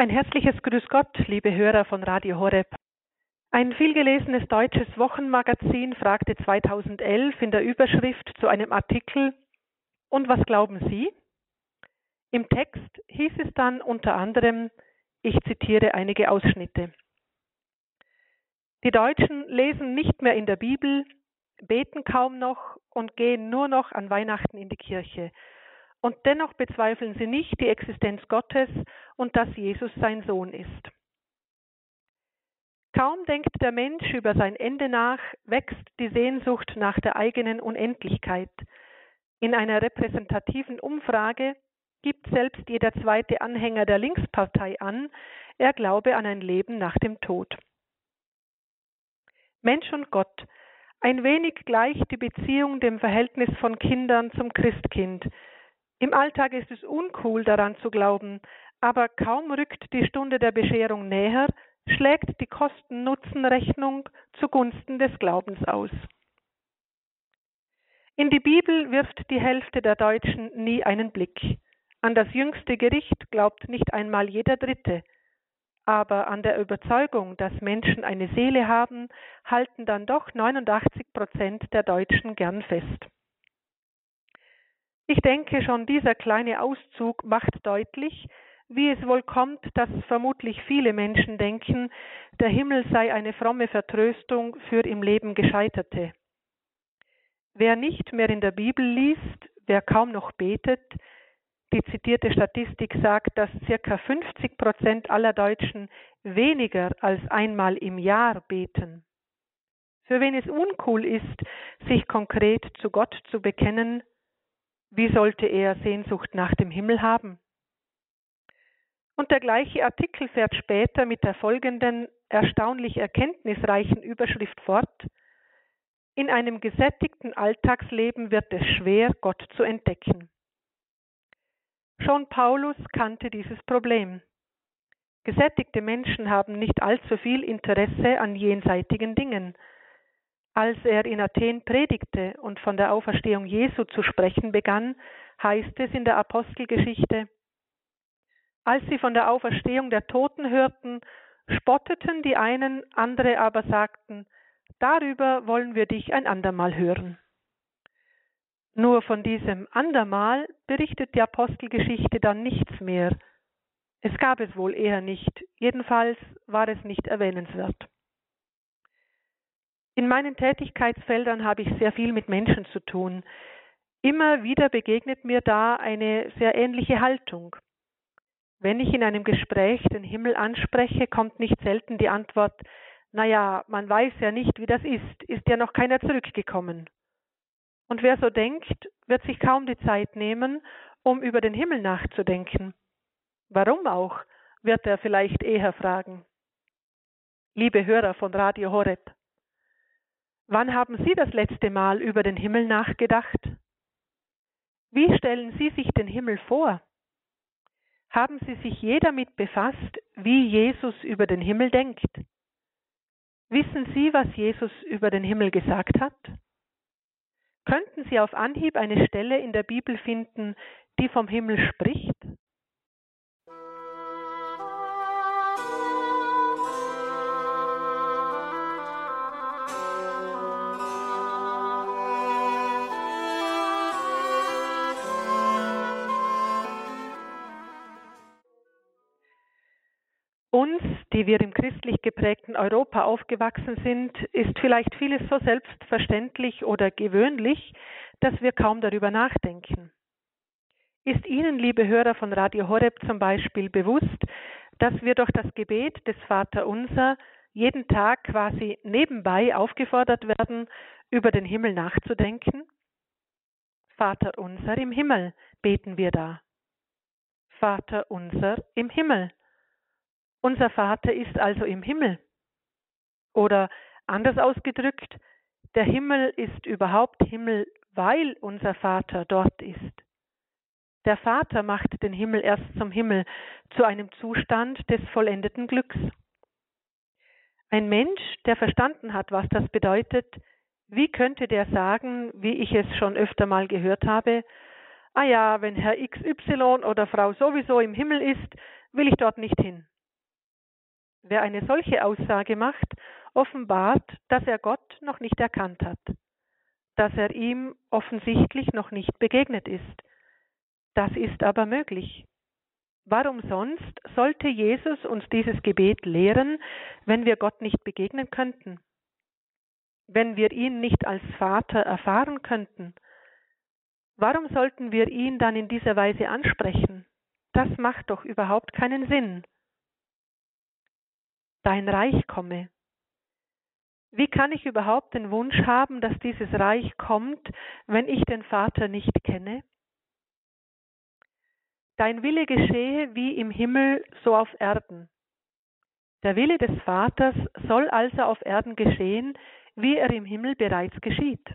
Ein herzliches Grüß Gott, liebe Hörer von Radio Horeb. Ein vielgelesenes deutsches Wochenmagazin fragte 2011 in der Überschrift zu einem Artikel Und was glauben Sie? Im Text hieß es dann unter anderem, ich zitiere einige Ausschnitte. Die Deutschen lesen nicht mehr in der Bibel, beten kaum noch und gehen nur noch an Weihnachten in die Kirche. Und dennoch bezweifeln sie nicht die Existenz Gottes und dass Jesus sein Sohn ist. Kaum denkt der Mensch über sein Ende nach, wächst die Sehnsucht nach der eigenen Unendlichkeit. In einer repräsentativen Umfrage gibt selbst jeder zweite Anhänger der Linkspartei an, er glaube an ein Leben nach dem Tod. Mensch und Gott, ein wenig gleich die Beziehung dem Verhältnis von Kindern zum Christkind, im Alltag ist es uncool daran zu glauben, aber kaum rückt die Stunde der Bescherung näher, schlägt die Kosten-Nutzen-Rechnung zugunsten des Glaubens aus. In die Bibel wirft die Hälfte der Deutschen nie einen Blick. An das jüngste Gericht glaubt nicht einmal jeder Dritte. Aber an der Überzeugung, dass Menschen eine Seele haben, halten dann doch 89 Prozent der Deutschen gern fest. Ich denke, schon dieser kleine Auszug macht deutlich, wie es wohl kommt, dass vermutlich viele Menschen denken, der Himmel sei eine fromme Vertröstung für im Leben Gescheiterte. Wer nicht mehr in der Bibel liest, wer kaum noch betet, die zitierte Statistik sagt, dass circa 50 Prozent aller Deutschen weniger als einmal im Jahr beten. Für wen es uncool ist, sich konkret zu Gott zu bekennen, wie sollte er Sehnsucht nach dem Himmel haben? Und der gleiche Artikel fährt später mit der folgenden erstaunlich erkenntnisreichen Überschrift fort. In einem gesättigten Alltagsleben wird es schwer, Gott zu entdecken. Schon Paulus kannte dieses Problem. Gesättigte Menschen haben nicht allzu viel Interesse an jenseitigen Dingen. Als er in Athen predigte und von der Auferstehung Jesu zu sprechen begann, heißt es in der Apostelgeschichte, als sie von der Auferstehung der Toten hörten, spotteten die einen, andere aber sagten, darüber wollen wir dich ein andermal hören. Nur von diesem andermal berichtet die Apostelgeschichte dann nichts mehr. Es gab es wohl eher nicht, jedenfalls war es nicht erwähnenswert. In meinen Tätigkeitsfeldern habe ich sehr viel mit Menschen zu tun. Immer wieder begegnet mir da eine sehr ähnliche Haltung. Wenn ich in einem Gespräch den Himmel anspreche, kommt nicht selten die Antwort, naja, man weiß ja nicht, wie das ist, ist ja noch keiner zurückgekommen. Und wer so denkt, wird sich kaum die Zeit nehmen, um über den Himmel nachzudenken. Warum auch, wird er vielleicht eher fragen. Liebe Hörer von Radio Horeb, Wann haben Sie das letzte Mal über den Himmel nachgedacht? Wie stellen Sie sich den Himmel vor? Haben Sie sich je damit befasst, wie Jesus über den Himmel denkt? Wissen Sie, was Jesus über den Himmel gesagt hat? Könnten Sie auf Anhieb eine Stelle in der Bibel finden, die vom Himmel spricht? Die wir im christlich geprägten Europa aufgewachsen sind, ist vielleicht vieles so selbstverständlich oder gewöhnlich, dass wir kaum darüber nachdenken. Ist Ihnen, liebe Hörer von Radio Horeb zum Beispiel, bewusst, dass wir durch das Gebet des Vaterunser jeden Tag quasi nebenbei aufgefordert werden, über den Himmel nachzudenken? Vater unser im Himmel beten wir da. Vater unser im Himmel. Unser Vater ist also im Himmel. Oder anders ausgedrückt, der Himmel ist überhaupt Himmel, weil unser Vater dort ist. Der Vater macht den Himmel erst zum Himmel, zu einem Zustand des vollendeten Glücks. Ein Mensch, der verstanden hat, was das bedeutet, wie könnte der sagen, wie ich es schon öfter mal gehört habe, ah ja, wenn Herr XY oder Frau sowieso im Himmel ist, will ich dort nicht hin. Wer eine solche Aussage macht, offenbart, dass er Gott noch nicht erkannt hat, dass er ihm offensichtlich noch nicht begegnet ist. Das ist aber möglich. Warum sonst sollte Jesus uns dieses Gebet lehren, wenn wir Gott nicht begegnen könnten? Wenn wir ihn nicht als Vater erfahren könnten? Warum sollten wir ihn dann in dieser Weise ansprechen? Das macht doch überhaupt keinen Sinn. Dein Reich komme. Wie kann ich überhaupt den Wunsch haben, dass dieses Reich kommt, wenn ich den Vater nicht kenne? Dein Wille geschehe wie im Himmel, so auf Erden. Der Wille des Vaters soll also auf Erden geschehen, wie er im Himmel bereits geschieht.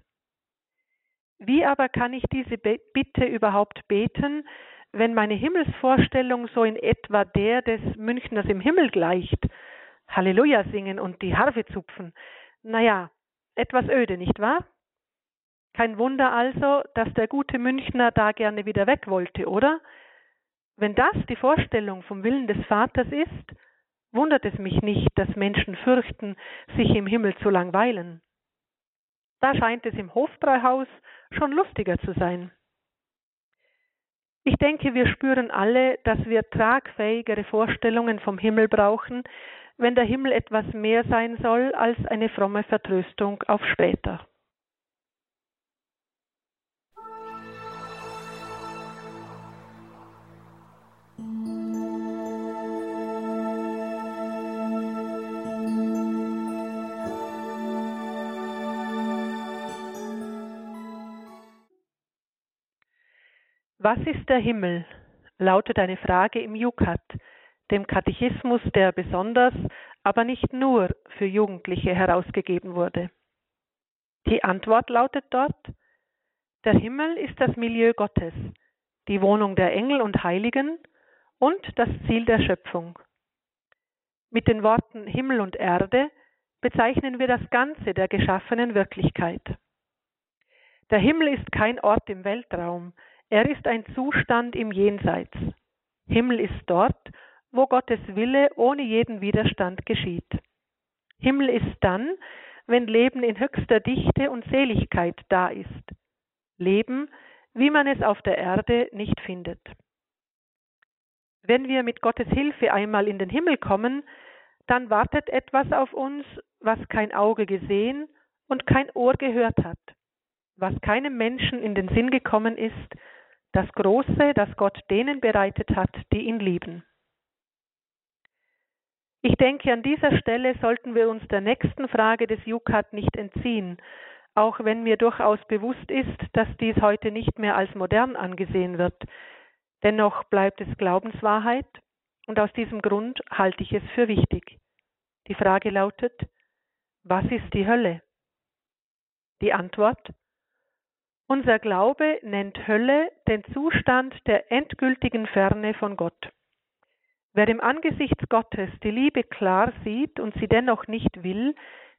Wie aber kann ich diese Bitte überhaupt beten, wenn meine Himmelsvorstellung so in etwa der des Münchners im Himmel gleicht? Halleluja singen und die Harfe zupfen. Naja, etwas öde, nicht wahr? Kein Wunder also, dass der gute Münchner da gerne wieder weg wollte, oder? Wenn das die Vorstellung vom Willen des Vaters ist, wundert es mich nicht, dass Menschen fürchten, sich im Himmel zu langweilen. Da scheint es im Hofbräuhaus schon lustiger zu sein. Ich denke, wir spüren alle, dass wir tragfähigere Vorstellungen vom Himmel brauchen, wenn der Himmel etwas mehr sein soll als eine fromme Vertröstung auf später. Was ist der Himmel? lautet eine Frage im Jukat, dem Katechismus, der besonders, aber nicht nur für Jugendliche herausgegeben wurde. Die Antwort lautet dort, der Himmel ist das Milieu Gottes, die Wohnung der Engel und Heiligen und das Ziel der Schöpfung. Mit den Worten Himmel und Erde bezeichnen wir das Ganze der geschaffenen Wirklichkeit. Der Himmel ist kein Ort im Weltraum, er ist ein Zustand im Jenseits. Himmel ist dort, wo Gottes Wille ohne jeden Widerstand geschieht. Himmel ist dann, wenn Leben in höchster Dichte und Seligkeit da ist. Leben, wie man es auf der Erde nicht findet. Wenn wir mit Gottes Hilfe einmal in den Himmel kommen, dann wartet etwas auf uns, was kein Auge gesehen und kein Ohr gehört hat, was keinem Menschen in den Sinn gekommen ist, das Große, das Gott denen bereitet hat, die ihn lieben. Ich denke, an dieser Stelle sollten wir uns der nächsten Frage des Jukat nicht entziehen, auch wenn mir durchaus bewusst ist, dass dies heute nicht mehr als modern angesehen wird. Dennoch bleibt es Glaubenswahrheit und aus diesem Grund halte ich es für wichtig. Die Frage lautet, was ist die Hölle? Die Antwort, unser Glaube nennt Hölle den Zustand der endgültigen Ferne von Gott. Wer im Angesicht Gottes die Liebe klar sieht und sie dennoch nicht will,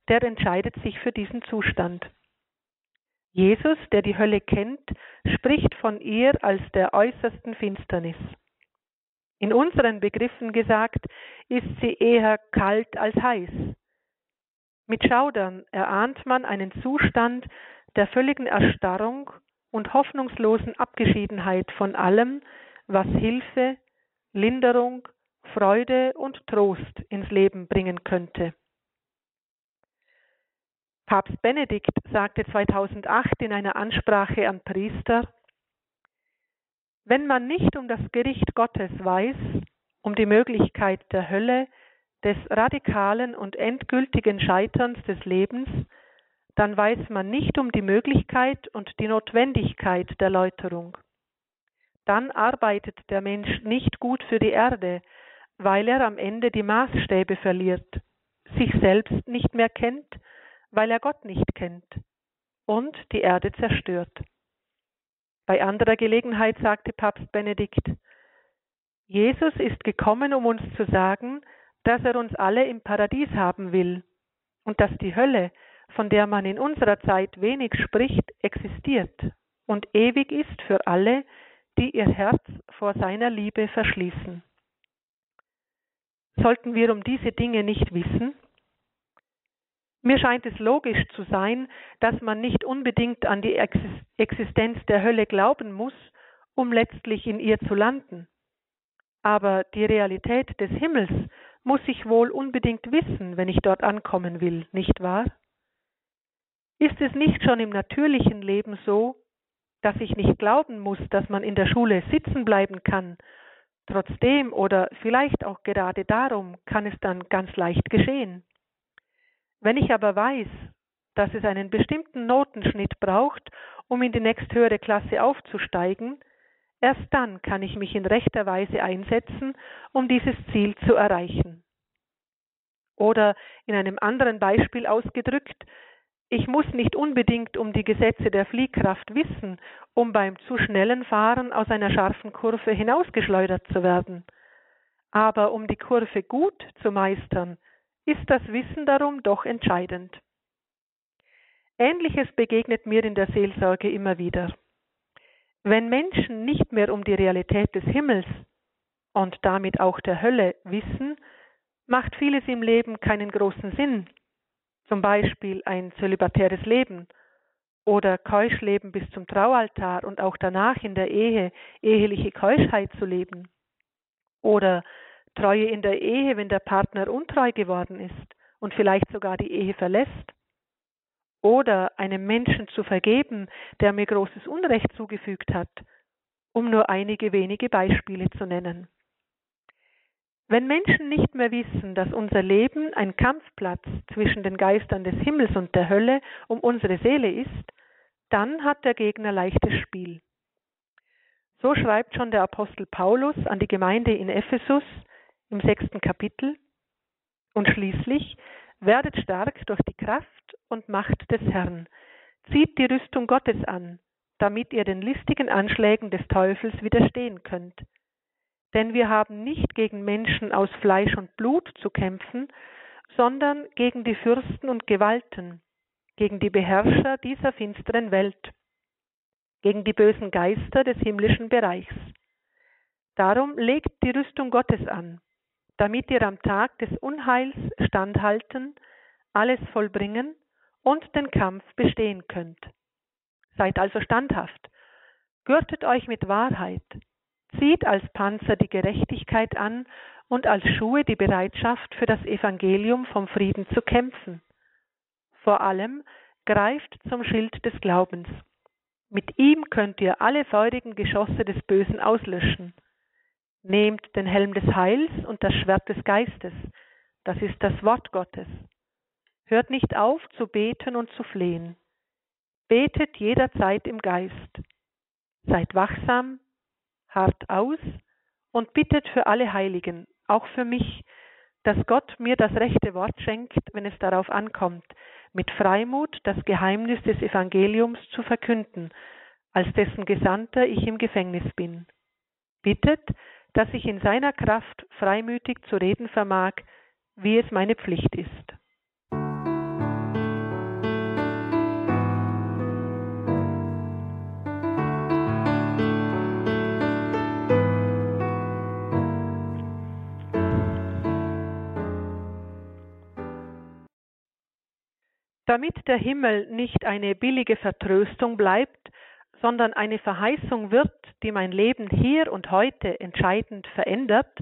der entscheidet sich für diesen Zustand. Jesus, der die Hölle kennt, spricht von ihr als der äußersten Finsternis. In unseren Begriffen gesagt, ist sie eher kalt als heiß. Mit Schaudern erahnt man einen Zustand, der völligen Erstarrung und hoffnungslosen Abgeschiedenheit von allem, was Hilfe, Linderung, Freude und Trost ins Leben bringen könnte. Papst Benedikt sagte 2008 in einer Ansprache an Priester, wenn man nicht um das Gericht Gottes weiß, um die Möglichkeit der Hölle, des radikalen und endgültigen Scheiterns des Lebens, dann weiß man nicht um die Möglichkeit und die Notwendigkeit der Läuterung. Dann arbeitet der Mensch nicht gut für die Erde, weil er am Ende die Maßstäbe verliert, sich selbst nicht mehr kennt, weil er Gott nicht kennt und die Erde zerstört. Bei anderer Gelegenheit sagte Papst Benedikt, Jesus ist gekommen, um uns zu sagen, dass er uns alle im Paradies haben will und dass die Hölle, von der man in unserer Zeit wenig spricht, existiert und ewig ist für alle, die ihr Herz vor seiner Liebe verschließen. Sollten wir um diese Dinge nicht wissen? Mir scheint es logisch zu sein, dass man nicht unbedingt an die Existenz der Hölle glauben muss, um letztlich in ihr zu landen. Aber die Realität des Himmels muss ich wohl unbedingt wissen, wenn ich dort ankommen will, nicht wahr? Ist es nicht schon im natürlichen Leben so, dass ich nicht glauben muss, dass man in der Schule sitzen bleiben kann? Trotzdem oder vielleicht auch gerade darum kann es dann ganz leicht geschehen. Wenn ich aber weiß, dass es einen bestimmten Notenschnitt braucht, um in die nächsthöhere Klasse aufzusteigen, erst dann kann ich mich in rechter Weise einsetzen, um dieses Ziel zu erreichen. Oder in einem anderen Beispiel ausgedrückt, ich muss nicht unbedingt um die Gesetze der Fliehkraft wissen, um beim zu schnellen Fahren aus einer scharfen Kurve hinausgeschleudert zu werden. Aber um die Kurve gut zu meistern, ist das Wissen darum doch entscheidend. Ähnliches begegnet mir in der Seelsorge immer wieder. Wenn Menschen nicht mehr um die Realität des Himmels und damit auch der Hölle wissen, macht vieles im Leben keinen großen Sinn. Zum Beispiel ein zölibatäres Leben oder Keuschleben bis zum Traualtar und auch danach in der Ehe eheliche Keuschheit zu leben. Oder Treue in der Ehe, wenn der Partner untreu geworden ist und vielleicht sogar die Ehe verlässt. Oder einem Menschen zu vergeben, der mir großes Unrecht zugefügt hat, um nur einige wenige Beispiele zu nennen. Wenn Menschen nicht mehr wissen, dass unser Leben ein Kampfplatz zwischen den Geistern des Himmels und der Hölle um unsere Seele ist, dann hat der Gegner leichtes Spiel. So schreibt schon der Apostel Paulus an die Gemeinde in Ephesus im sechsten Kapitel. Und schließlich, werdet stark durch die Kraft und Macht des Herrn, zieht die Rüstung Gottes an, damit ihr den listigen Anschlägen des Teufels widerstehen könnt. Denn wir haben nicht gegen Menschen aus Fleisch und Blut zu kämpfen, sondern gegen die Fürsten und Gewalten, gegen die Beherrscher dieser finsteren Welt, gegen die bösen Geister des himmlischen Bereichs. Darum legt die Rüstung Gottes an, damit ihr am Tag des Unheils standhalten, alles vollbringen und den Kampf bestehen könnt. Seid also standhaft, gürtet euch mit Wahrheit, zieht als Panzer die Gerechtigkeit an und als Schuhe die Bereitschaft für das Evangelium vom Frieden zu kämpfen. Vor allem greift zum Schild des Glaubens. Mit ihm könnt ihr alle feurigen Geschosse des Bösen auslöschen. Nehmt den Helm des Heils und das Schwert des Geistes, das ist das Wort Gottes. Hört nicht auf zu beten und zu flehen. Betet jederzeit im Geist. Seid wachsam, hart aus und bittet für alle Heiligen, auch für mich, dass Gott mir das rechte Wort schenkt, wenn es darauf ankommt, mit Freimut das Geheimnis des Evangeliums zu verkünden, als dessen Gesandter ich im Gefängnis bin. Bittet, dass ich in seiner Kraft freimütig zu reden vermag, wie es meine Pflicht ist. Damit der Himmel nicht eine billige Vertröstung bleibt, sondern eine Verheißung wird, die mein Leben hier und heute entscheidend verändert,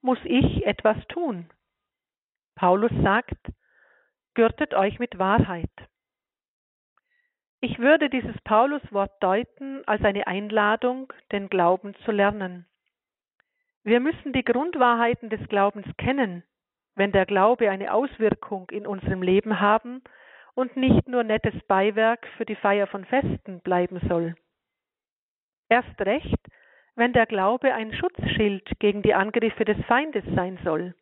muss ich etwas tun. Paulus sagt, gürtet euch mit Wahrheit. Ich würde dieses Pauluswort deuten als eine Einladung, den Glauben zu lernen. Wir müssen die Grundwahrheiten des Glaubens kennen, wenn der Glaube eine Auswirkung in unserem Leben haben und nicht nur nettes Beiwerk für die Feier von Festen bleiben soll. Erst recht, wenn der Glaube ein Schutzschild gegen die Angriffe des Feindes sein soll.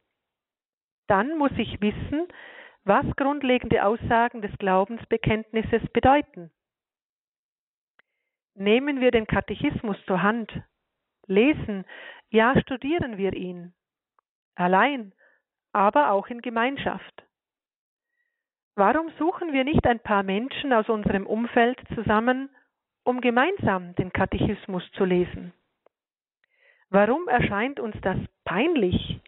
Dann muss ich wissen, was grundlegende Aussagen des Glaubensbekenntnisses bedeuten. Nehmen wir den Katechismus zur Hand, lesen, ja studieren wir ihn, allein, aber auch in Gemeinschaft. Warum suchen wir nicht ein paar Menschen aus unserem Umfeld zusammen um gemeinsam den Katechismus zu lesen. Warum erscheint uns das peinlich?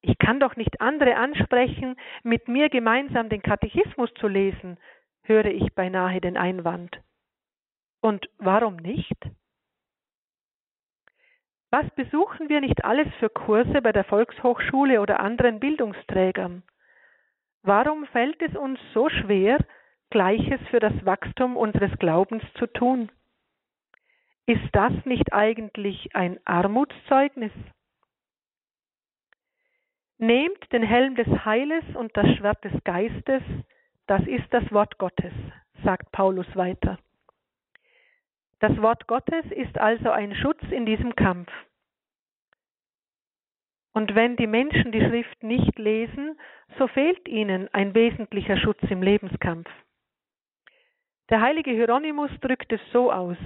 Ich kann doch nicht andere ansprechen, mit mir gemeinsam den Katechismus zu lesen, höre ich beinahe den Einwand. Und warum nicht? Was besuchen wir nicht alles für Kurse bei der Volkshochschule oder anderen Bildungsträgern? Warum fällt es uns so schwer, Gleiches für das Wachstum unseres Glaubens zu tun? Ist das nicht eigentlich ein Armutszeugnis? Nehmt den Helm des Heiles und das Schwert des Geistes, das ist das Wort Gottes, sagt Paulus weiter. Das Wort Gottes ist also ein Schutz in diesem Kampf. Und wenn die Menschen die Schrift nicht lesen, so fehlt ihnen ein wesentlicher Schutz im Lebenskampf. Der heilige Hieronymus drückt es so aus,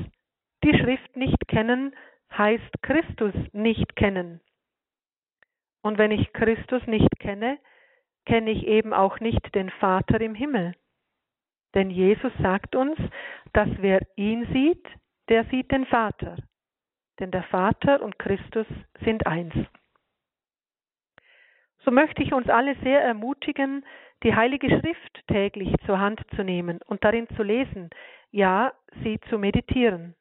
die Schrift nicht kennen heißt Christus nicht kennen. Und wenn ich Christus nicht kenne, kenne ich eben auch nicht den Vater im Himmel. Denn Jesus sagt uns, dass wer ihn sieht, der sieht den Vater. Denn der Vater und Christus sind eins. So möchte ich uns alle sehr ermutigen, die Heilige Schrift täglich zur Hand zu nehmen und darin zu lesen, ja, sie zu meditieren.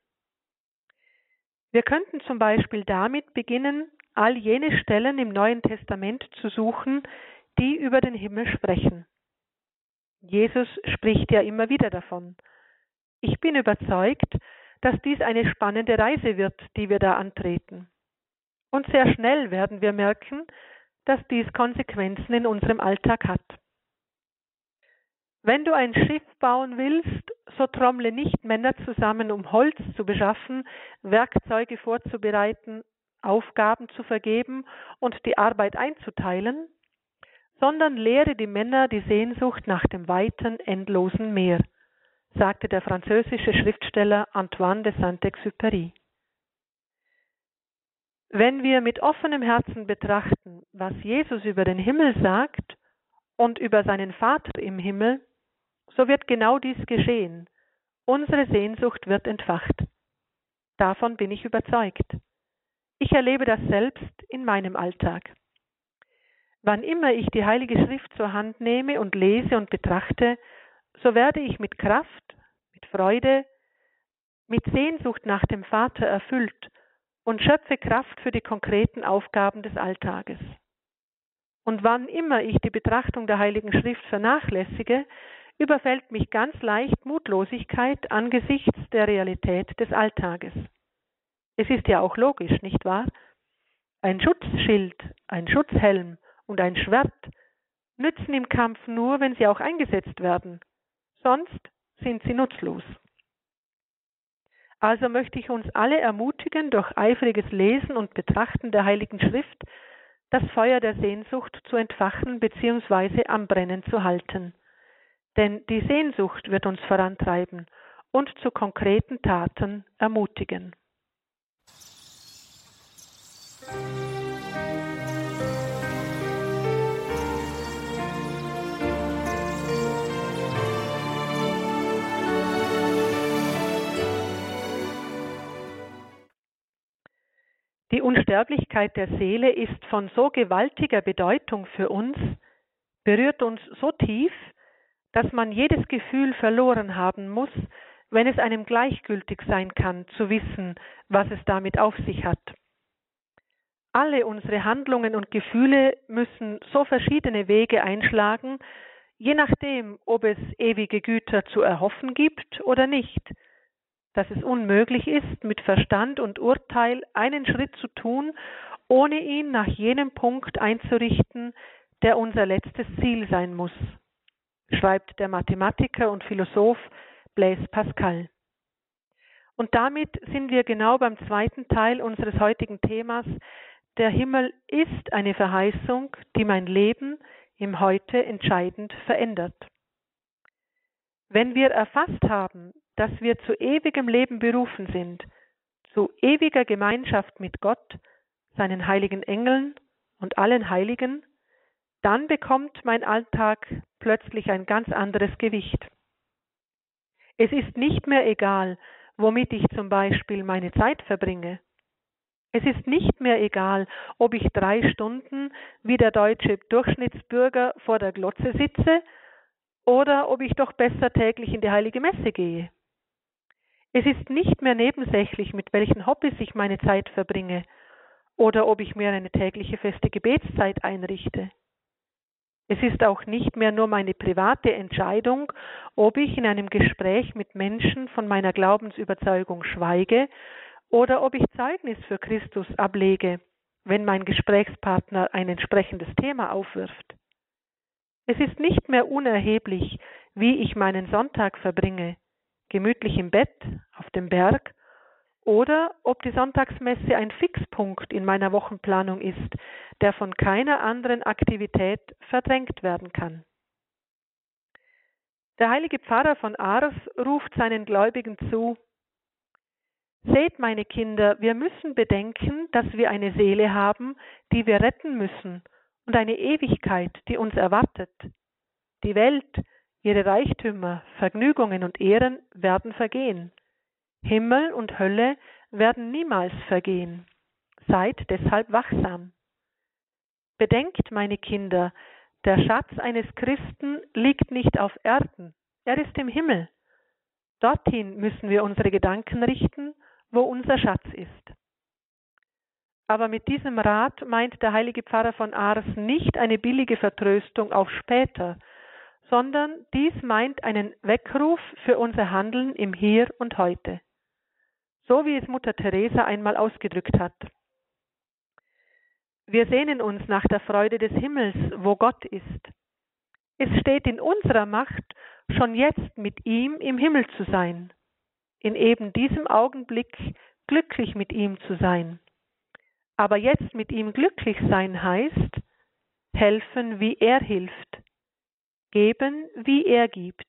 Wir könnten zum Beispiel damit beginnen, all jene Stellen im Neuen Testament zu suchen, die über den Himmel sprechen. Jesus spricht ja immer wieder davon. Ich bin überzeugt, dass dies eine spannende Reise wird, die wir da antreten. Und sehr schnell werden wir merken, dass dies Konsequenzen in unserem Alltag hat. Wenn du ein Schiff bauen willst, so trommle nicht Männer zusammen, um Holz zu beschaffen, Werkzeuge vorzubereiten, Aufgaben zu vergeben und die Arbeit einzuteilen, sondern lehre die Männer die Sehnsucht nach dem weiten, endlosen Meer, sagte der französische Schriftsteller Antoine de Saint-Exupéry. Wenn wir mit offenem Herzen betrachten, was Jesus über den Himmel sagt und über seinen Vater im Himmel, so wird genau dies geschehen. Unsere Sehnsucht wird entfacht. Davon bin ich überzeugt. Ich erlebe das selbst in meinem Alltag. Wann immer ich die Heilige Schrift zur Hand nehme und lese und betrachte, so werde ich mit Kraft, mit Freude, mit Sehnsucht nach dem Vater erfüllt und schöpfe Kraft für die konkreten Aufgaben des Alltages. Und wann immer ich die Betrachtung der Heiligen Schrift vernachlässige, überfällt mich ganz leicht Mutlosigkeit angesichts der Realität des Alltages. Es ist ja auch logisch, nicht wahr? Ein Schutzschild, ein Schutzhelm und ein Schwert nützen im Kampf nur, wenn sie auch eingesetzt werden, sonst sind sie nutzlos. Also möchte ich uns alle ermutigen, durch eifriges Lesen und Betrachten der Heiligen Schrift das Feuer der Sehnsucht zu entfachen bzw. am Brennen zu halten. Denn die Sehnsucht wird uns vorantreiben und zu konkreten Taten ermutigen. Die Unsterblichkeit der Seele ist von so gewaltiger Bedeutung für uns, berührt uns so tief, dass man jedes Gefühl verloren haben muss, wenn es einem gleichgültig sein kann, zu wissen, was es damit auf sich hat. Alle unsere Handlungen und Gefühle müssen so verschiedene Wege einschlagen, je nachdem, ob es ewige Güter zu erhoffen gibt oder nicht, dass es unmöglich ist, mit Verstand und Urteil einen Schritt zu tun, ohne ihn nach jenem Punkt einzurichten, der unser letztes Ziel sein muss, schreibt der Mathematiker und Philosoph Blaise Pascal. Und damit sind wir genau beim zweiten Teil unseres heutigen Themas. Der Himmel ist eine Verheißung, die mein Leben im Heute entscheidend verändert. Wenn wir erfasst haben, dass wir zu ewigem Leben berufen sind, zu ewiger Gemeinschaft mit Gott, seinen heiligen Engeln und allen Heiligen, dann bekommt mein Alltag plötzlich ein ganz anderes Gewicht. Es ist nicht mehr egal, womit ich zum Beispiel meine Zeit verbringe. Es ist nicht mehr egal, ob ich drei Stunden wie der deutsche Durchschnittsbürger vor der Glotze sitze oder ob ich doch besser täglich in die heilige Messe gehe. Es ist nicht mehr nebensächlich, mit welchen Hobbys ich meine Zeit verbringe oder ob ich mir eine tägliche feste Gebetszeit einrichte. Es ist auch nicht mehr nur meine private Entscheidung, ob ich in einem Gespräch mit Menschen von meiner Glaubensüberzeugung schweige oder ob ich Zeugnis für Christus ablege, wenn mein Gesprächspartner ein entsprechendes Thema aufwirft. Es ist nicht mehr unerheblich, wie ich meinen Sonntag verbringe, gemütlich im Bett, auf dem Berg, oder ob die Sonntagsmesse ein Fixpunkt in meiner Wochenplanung ist, der von keiner anderen Aktivität verdrängt werden kann. Der heilige Pfarrer von Ars ruft seinen Gläubigen zu Seht, meine Kinder, wir müssen bedenken, dass wir eine Seele haben, die wir retten müssen, und eine Ewigkeit, die uns erwartet. Die Welt, Ihre Reichtümer, Vergnügungen und Ehren werden vergehen. Himmel und Hölle werden niemals vergehen. Seid deshalb wachsam. Bedenkt, meine Kinder, der Schatz eines Christen liegt nicht auf Erden, er ist im Himmel. Dorthin müssen wir unsere Gedanken richten, wo unser Schatz ist. Aber mit diesem Rat meint der heilige Pfarrer von Ars nicht eine billige Vertröstung auf später, sondern dies meint einen Weckruf für unser Handeln im Hier und Heute, so wie es Mutter Teresa einmal ausgedrückt hat. Wir sehnen uns nach der Freude des Himmels, wo Gott ist. Es steht in unserer Macht, schon jetzt mit ihm im Himmel zu sein, in eben diesem Augenblick glücklich mit ihm zu sein. Aber jetzt mit ihm glücklich sein heißt, helfen, wie er hilft, geben, wie er gibt,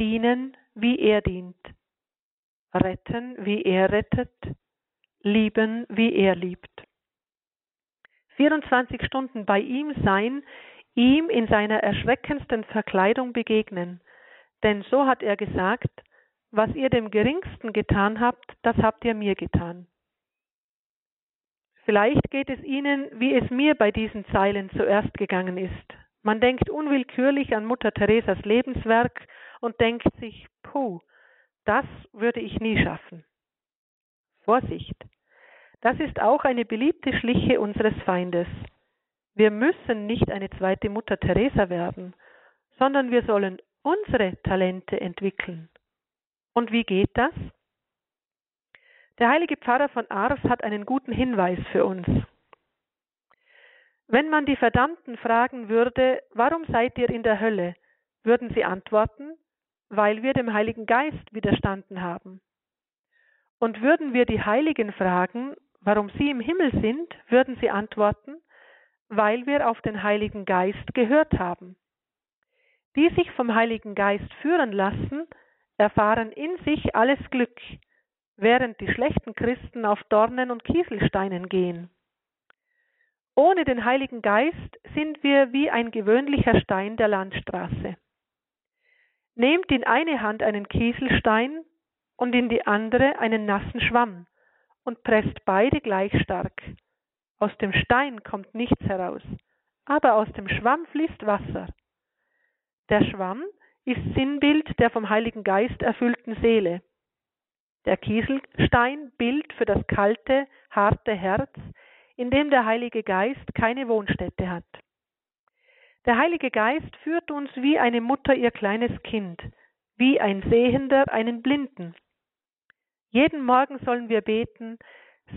dienen, wie er dient, retten, wie er rettet, lieben, wie er liebt. 24 Stunden bei ihm sein, ihm in seiner erschreckendsten Verkleidung begegnen, denn so hat er gesagt, was ihr dem geringsten getan habt, das habt ihr mir getan. Vielleicht geht es Ihnen, wie es mir bei diesen Zeilen zuerst gegangen ist. Man denkt unwillkürlich an Mutter Teresas Lebenswerk und denkt sich, puh, das würde ich nie schaffen. Vorsicht! Das ist auch eine beliebte Schliche unseres Feindes. Wir müssen nicht eine zweite Mutter Teresa werden, sondern wir sollen unsere Talente entwickeln. Und wie geht das? Der heilige Pfarrer von Ars hat einen guten Hinweis für uns. Wenn man die Verdammten fragen würde, warum seid ihr in der Hölle, würden sie antworten, weil wir dem Heiligen Geist widerstanden haben. Und würden wir die Heiligen fragen, warum sie im Himmel sind, würden sie antworten, weil wir auf den Heiligen Geist gehört haben. Die sich vom Heiligen Geist führen lassen, erfahren in sich alles Glück, während die schlechten Christen auf Dornen und Kieselsteinen gehen. Ohne den Heiligen Geist sind wir wie ein gewöhnlicher Stein der Landstraße. Nehmt in eine Hand einen Kieselstein und in die andere einen nassen Schwamm und presst beide gleich stark. Aus dem Stein kommt nichts heraus, aber aus dem Schwamm fließt Wasser. Der Schwamm ist Sinnbild der vom Heiligen Geist erfüllten Seele. Der Kieselstein Bild für das kalte, harte Herz, in dem der Heilige Geist keine Wohnstätte hat. Der Heilige Geist führt uns wie eine Mutter ihr kleines Kind, wie ein Sehender einen Blinden. Jeden Morgen sollen wir beten,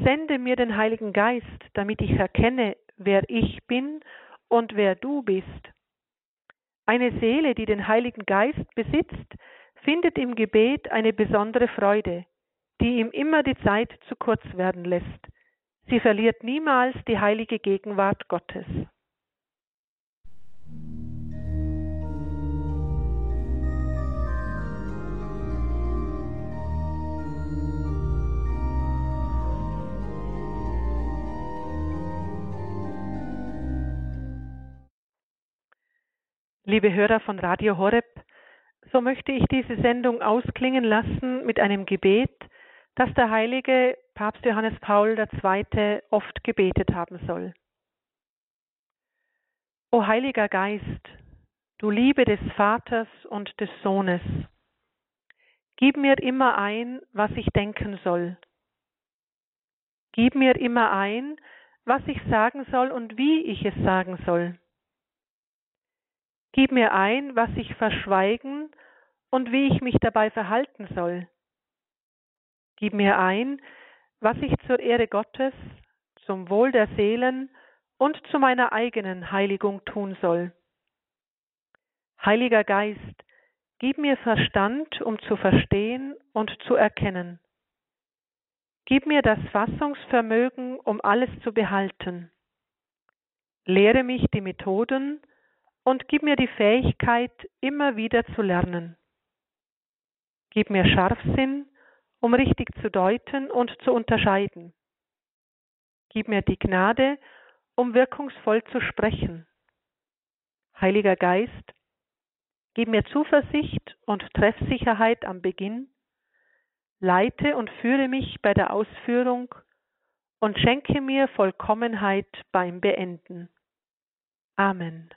sende mir den Heiligen Geist, damit ich erkenne, wer ich bin und wer du bist. Eine Seele, die den Heiligen Geist besitzt, findet im Gebet eine besondere Freude, die ihm immer die Zeit zu kurz werden lässt. Sie verliert niemals die heilige Gegenwart Gottes. Liebe Hörer von Radio Horeb, so möchte ich diese Sendung ausklingen lassen mit einem Gebet, das der heilige Papst Johannes Paul II. oft gebetet haben soll. O Heiliger Geist, du Liebe des Vaters und des Sohnes, gib mir immer ein, was ich denken soll. Gib mir immer ein, was ich sagen soll und wie ich es sagen soll. Gib mir ein, was ich verschweigen und wie ich mich dabei verhalten soll. Gib mir ein, was ich zur Ehre Gottes, zum Wohl der Seelen und zu meiner eigenen Heiligung tun soll. Heiliger Geist, gib mir Verstand, um zu verstehen und zu erkennen. Gib mir das Fassungsvermögen, um alles zu behalten. Lehre mich die Methoden und gib mir die Fähigkeit, immer wieder zu lernen. Gib mir Scharfsinn, um richtig zu deuten und zu unterscheiden. Gib mir die Gnade, um wirkungsvoll zu sprechen. Heiliger Geist, gib mir Zuversicht und Treffsicherheit am Beginn, leite und führe mich bei der Ausführung und schenke mir Vollkommenheit beim Beenden. Amen.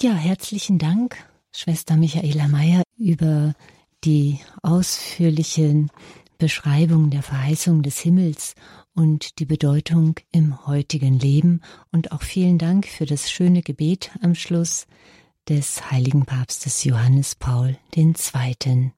Ja, herzlichen Dank, Schwester Michaela Mayer, über die ausführlichen Beschreibung der Verheißung des Himmels und die Bedeutung im heutigen Leben und auch vielen Dank für das schöne Gebet am Schluss des heiligen Papstes Johannes Paul II.